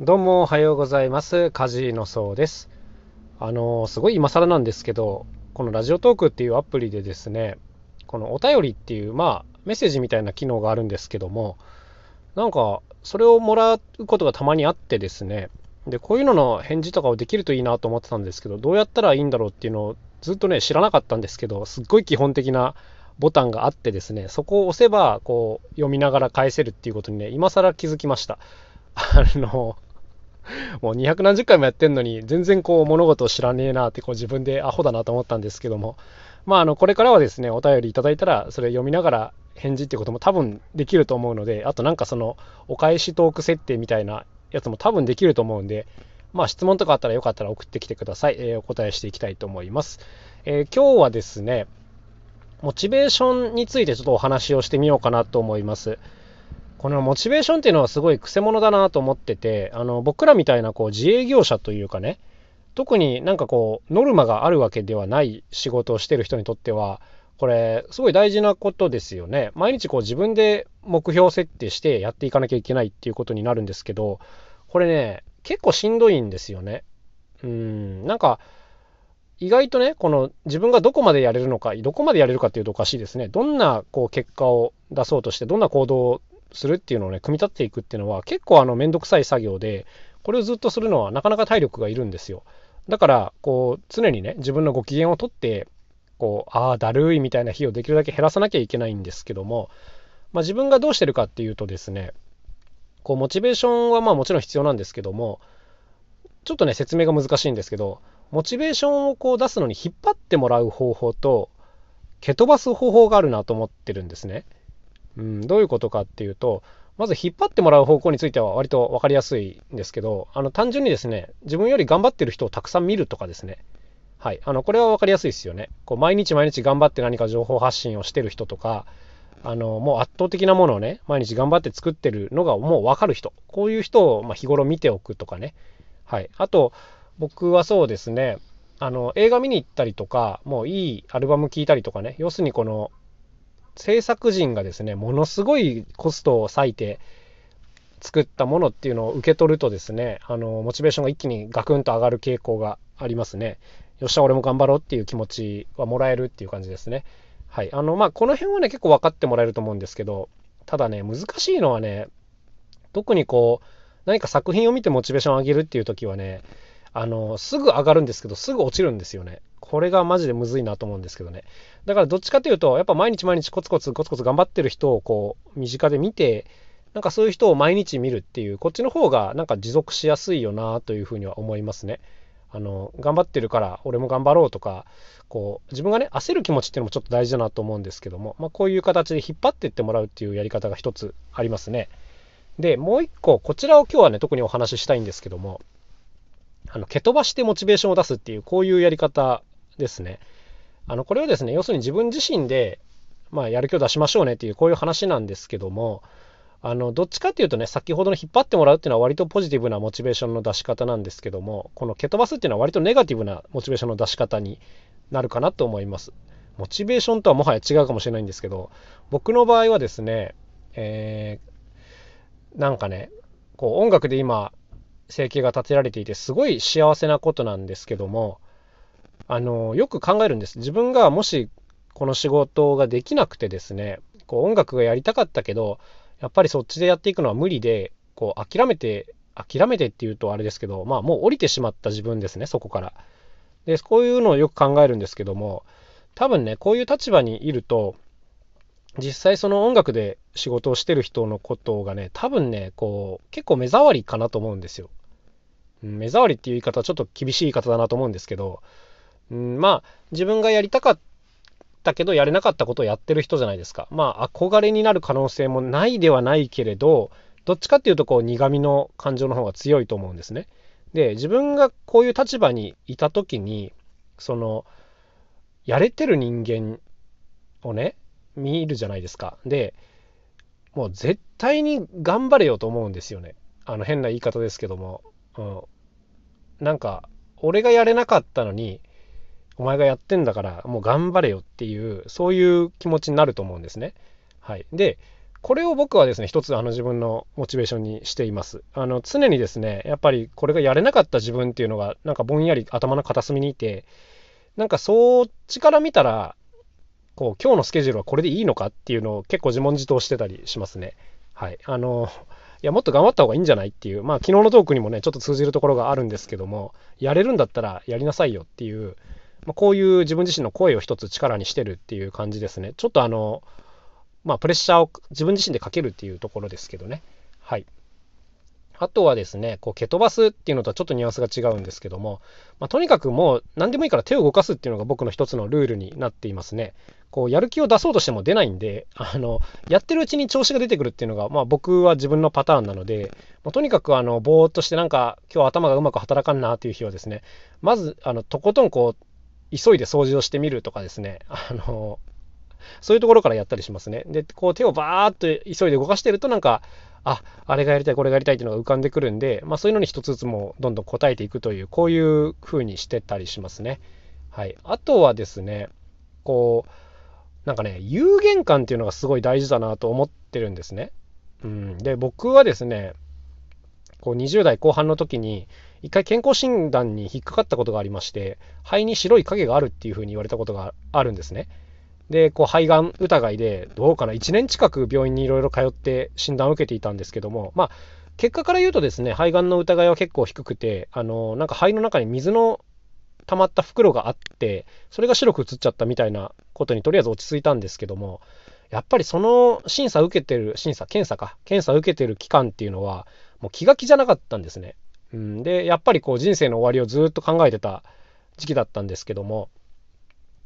どうもおはようございます。カジのそうです。あのすごい今更なんですけど、このラジオトークっていうアプリでですね、このお便りっていう、まあ、メッセージみたいな機能があるんですけども、なんか、それをもらうことがたまにあってですね、で、こういうのの返事とかをできるといいなと思ってたんですけど、どうやったらいいんだろうっていうのをずっとね、知らなかったんですけど、すっごい基本的なボタンがあってですね、そこを押せば、こう、読みながら返せるっていうことにね、今更気づきました。あの、もう200何十回もやってんのに、全然こう物事を知らねえなってこう自分でアホだなと思ったんですけども、まああの、これからはですね、お便りいただいたら、それ読みながら返事っていうことも多分できると思うので、あとなんかその、お返しトーク設定みたいなやつも多分できると思うんで、まあ質問とかあったらよかったら送ってきてください。えー、お答えしていきたいと思います。えー、今日はですね、モチベーションについてちょっとお話をしてみようかなと思います。このモチベーションっていうのはすごい癖者だなと思ってて、あの僕らみたいなこう自営業者というかね、特になんかこうノルマがあるわけではない仕事をしてる人にとっては、これすごい大事なことですよね。毎日こう自分で目標設定してやっていかなきゃいけないっていうことになるんですけど、これね、結構しんどいんですよね。うん、なんか意外とね、この自分がどこまでやれるのか、どこまでやれるかっていうとおかしいですね。どんなこう結果を出そうとして、どんな行動をするっていうのをね、組み立てていくっていうのは結構あのめんどくさい作業で、これをずっとするのはなかなか体力がいるんですよ。だから、こう、常にね、自分のご機嫌をとって、こう、ああ、だるいみたいな日をできるだけ減らさなきゃいけないんですけども、まあ、自分がどうしてるかっていうとですね、こう、モチベーションはまあもちろん必要なんですけども、ちょっとね、説明が難しいんですけど、モチベーションをこう出すのに引っ張ってもらう方法と、蹴飛ばす方法があるなと思ってるんですね。うん、どういうことかっていうと、まず引っ張ってもらう方向については割と分かりやすいんですけど、あの単純にですね、自分より頑張ってる人をたくさん見るとかですね。はい。あの、これは分かりやすいですよね。こう毎日毎日頑張って何か情報発信をしてる人とか、あの、もう圧倒的なものをね、毎日頑張って作ってるのがもう分かる人。こういう人を、ま日頃見ておくとかね。はい。あと、僕はそうですね、あの、映画見に行ったりとか、もういいアルバム聴いたりとかね、要するにこの、制作陣がですね、ものすごいコストを割いて作ったものっていうのを受け取るとですね、あの、モチベーションが一気にガクンと上がる傾向がありますね。よっしゃ、俺も頑張ろうっていう気持ちはもらえるっていう感じですね。はい。あの、まあ、この辺はね、結構分かってもらえると思うんですけど、ただね、難しいのはね、特にこう、何か作品を見てモチベーションを上げるっていう時はね、あの、すぐ上がるんですけど、すぐ落ちるんですよね。これがマジでむずいなと思うんですけどね。だからどっちかというと、やっぱ毎日毎日コツコツコツコツ頑張ってる人をこう、身近で見て、なんかそういう人を毎日見るっていう、こっちの方がなんか持続しやすいよなというふうには思いますね。あの、頑張ってるから俺も頑張ろうとか、こう、自分がね、焦る気持ちっていうのもちょっと大事だなと思うんですけども、まあこういう形で引っ張っていってもらうっていうやり方が一つありますね。で、もう一個、こちらを今日はね、特にお話ししたいんですけども、あの、蹴飛ばしてモチベーションを出すっていう、こういうやり方ですね。あの、これはですね、要するに自分自身で、まあ、やる気を出しましょうねっていう、こういう話なんですけども、あの、どっちかっていうとね、先ほどの引っ張ってもらうっていうのは割とポジティブなモチベーションの出し方なんですけども、この蹴飛ばすっていうのは割とネガティブなモチベーションの出し方になるかなと思います。モチベーションとはもはや違うかもしれないんですけど、僕の場合はですね、えー、なんかね、こう音楽で今、生計が立てられていて、すごい幸せなことなんですけども、あの、よく考えるんです。自分がもしこの仕事ができなくてですね、こう音楽がやりたかったけど、やっぱりそっちでやっていくのは無理で、こう諦めて、諦めてっていうとあれですけど、まあもう降りてしまった自分ですね、そこから。で、こういうのをよく考えるんですけども、多分ね、こういう立場にいると、実際その音楽で仕事をしてる人のことがね、多分ね、こう、結構目障りかなと思うんですよ。目障りっていう言い方はちょっと厳しい言い方だなと思うんですけど、うん、まあ自分がやりたかったけどやれなかったことをやってる人じゃないですか。まあ憧れになる可能性もないではないけれど、どっちかっていうとこう苦味の感情の方が強いと思うんですね。で、自分がこういう立場にいた時に、その、やれてる人間をね、見るじゃないですか。で、もう絶対に頑張れよと思うんですよね。あの変な言い方ですけども。うん、なんか俺がやれなかったのにお前がやってんだからもう頑張れよっていうそういう気持ちになると思うんですね。はい、でこれを僕はですね、一つあの自分のモチベーションにしています。あの常にですね、やっぱりこれがやれなかった自分っていうのが、なんかぼんやり頭の片隅にいて、なんかそっちから見たら、こう今日のスケジュールはこれでいいのかっていうのを結構自問自答してたりしますね。はい。あの、いや、もっと頑張った方がいいんじゃないっていう、まあ昨日のトークにもね、ちょっと通じるところがあるんですけども、やれるんだったらやりなさいよっていう、まあ、こういう自分自身の声を一つ力にしてるっていう感じですね。ちょっとあの、まあ、プレッシャーを自分自身でかけるっていうところですけどね。はい。あとはですね、こう蹴飛ばすっていうのとはちょっとニュアンスが違うんですけども、まあ、とにかくもう何でもいいから手を動かすっていうのが僕の一つのルールになっていますね。こうやる気を出そうとしても出ないんで、あのやってるうちに調子が出てくるっていうのが、まあ、僕は自分のパターンなので、まあ、とにかくあのぼーっとしてなんか今日頭がうまく働かんなっていう日はですね、まずあのとことんこう急いで掃除をしてみるとかですね、あのそういうところからやったりしますね。で、こう手をバーっと急いで動かしてるとなんか、あ、あれがやりたい、これがやりたいっていうのが浮かんでくるんで、まあそういうのに一つずつもどんどん答えていくという、こういう風にしてたりしますね。はい。あとはですね、こう、なんかね、有限感っていうのがすごい大事だなと思ってるんですね。うん。で、僕はですね、こう20代後半の時に、一回健康診断に引っかかったことがありまして、肺に白い影があるっていうふうに言われたことがあるんですね。で、こう肺がん疑いで、どうかな、1年近く病院にいろいろ通って診断を受けていたんですけども、まあ、結果から言うとですね、肺がんの疑いは結構低くて、あの、なんか肺の中に水の溜まった袋があって、それが白く映っちゃったみたいなことにとりあえず落ち着いたんですけども、やっぱりその審査受けてる、審査、検査か、検査受けてる期間っていうのは、もう気が気じゃなかったんですね。うん、で、やっぱりこう人生の終わりをずっと考えてた時期だったんですけども、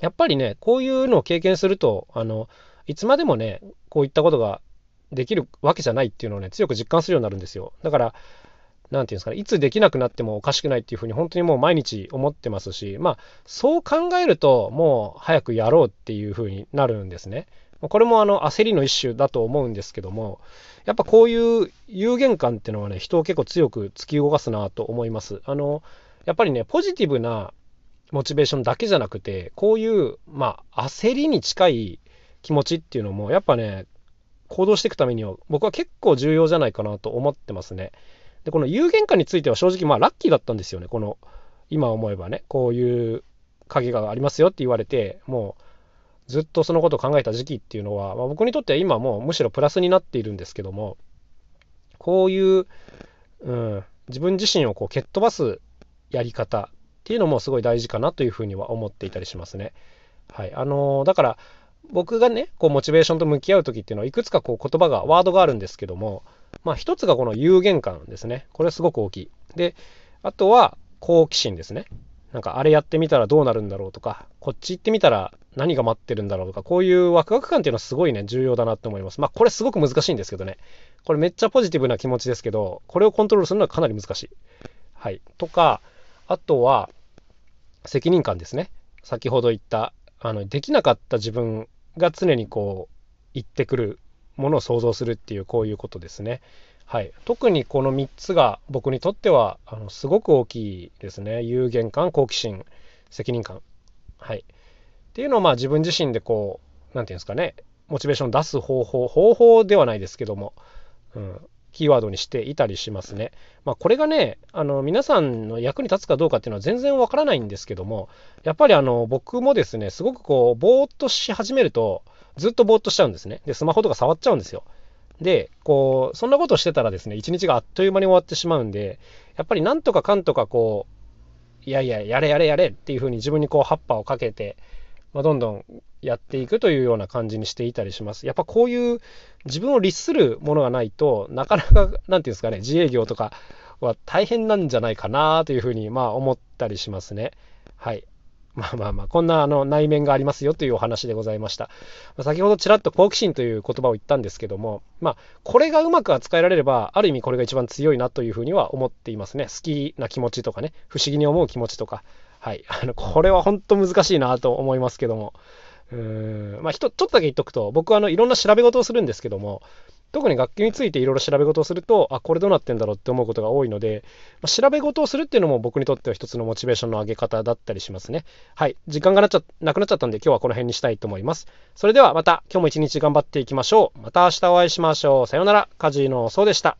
やっぱりね、こういうのを経験すると、あの、いつまでもね、こういったことができるわけじゃないっていうのをね、強く実感するようになるんですよ。だから、なんていうんですかね、いつできなくなってもおかしくないっていうふうに本当にもう毎日思ってますし、まあ、そう考えると、もう早くやろうっていうふうになるんですね。これもあの焦りの一種だと思うんですけども、やっぱこういう有限感っていうのはね、人を結構強く突き動かすなと思います。あの、やっぱりね、ポジティブなモチベーションだけじゃなくて、こういう、まあ、焦りに近い気持ちっていうのも、やっぱね、行動していくためには、僕は結構重要じゃないかなと思ってますね。で、この有限感については正直、まあ、ラッキーだったんですよね。この、今思えばね、こういう影がありますよって言われて、もう、ずっとそのことを考えた時期っていうのは、まあ、僕にとっては今もうむしろプラスになっているんですけどもこういう、うん、自分自身をこう蹴っ飛ばすやり方っていうのもすごい大事かなというふうには思っていたりしますね。はい、あのー、だから僕がねこうモチベーションと向き合う時っていうのはいくつかこう言葉がワードがあるんですけどもまあ一つがこの有限感ですねこれすごく大きいであとは好奇心ですねなんかあれやってみたらどうなるんだろうとか、こっち行ってみたら何が待ってるんだろうとか、こういうワクワク感っていうのはすごいね、重要だなって思います。まあこれすごく難しいんですけどね。これめっちゃポジティブな気持ちですけど、これをコントロールするのはかなり難しい。はい。とか、あとは、責任感ですね。先ほど言った、あの、できなかった自分が常にこう、言ってくるものを想像するっていう、こういうことですね。はい、特にこの3つが僕にとってはあのすごく大きいですね。有限感、好奇心、責任感。はい。っていうのをまあ自分自身でこう、何て言うんですかね、モチベーションを出す方法、方法ではないですけども、うん、キーワードにしていたりしますね。まあ、これがね、あの皆さんの役に立つかどうかっていうのは全然わからないんですけども、やっぱりあの僕もですね、すごくこう、ぼーっとし始めると、ずっとぼーっとしちゃうんですね。で、スマホとか触っちゃうんですよ。で、こう、そんなことしてたらですね、一日があっという間に終わってしまうんで、やっぱりなんとかかんとかこう、いやいや、やれやれやれっていうふうに自分にこう、葉っぱをかけて、まあ、どんどんやっていくというような感じにしていたりします。やっぱこういう自分を律するものがないとなかなか何て言うんですかね自営業とかは大変なんじゃないかなというふうにまあ思ったりしますね。はい。まあまあまあ、こんなあの内面がありますよというお話でございました。ま、先ほどちらっと好奇心という言葉を言ったんですけども、まあ、これがうまく扱えられれば、ある意味これが一番強いなというふうには思っていますね。好きな気持ちとかね、不思議に思う気持ちとか。はい。あの、これは本当難しいなと思いますけども。うーんまあ、ちょっとだけ言っとくと、僕はあのいろんな調べ事をするんですけども、特に楽器についていろいろ調べ事をすると、あ、これどうなってんだろうって思うことが多いので、まあ、調べ事をするっていうのも僕にとっては一つのモチベーションの上げ方だったりしますね。はい。時間がなっちゃなくなっちゃったんで今日はこの辺にしたいと思います。それではまた今日も一日頑張っていきましょう。また明日お会いしましょう。さようなら。カジノそうでした。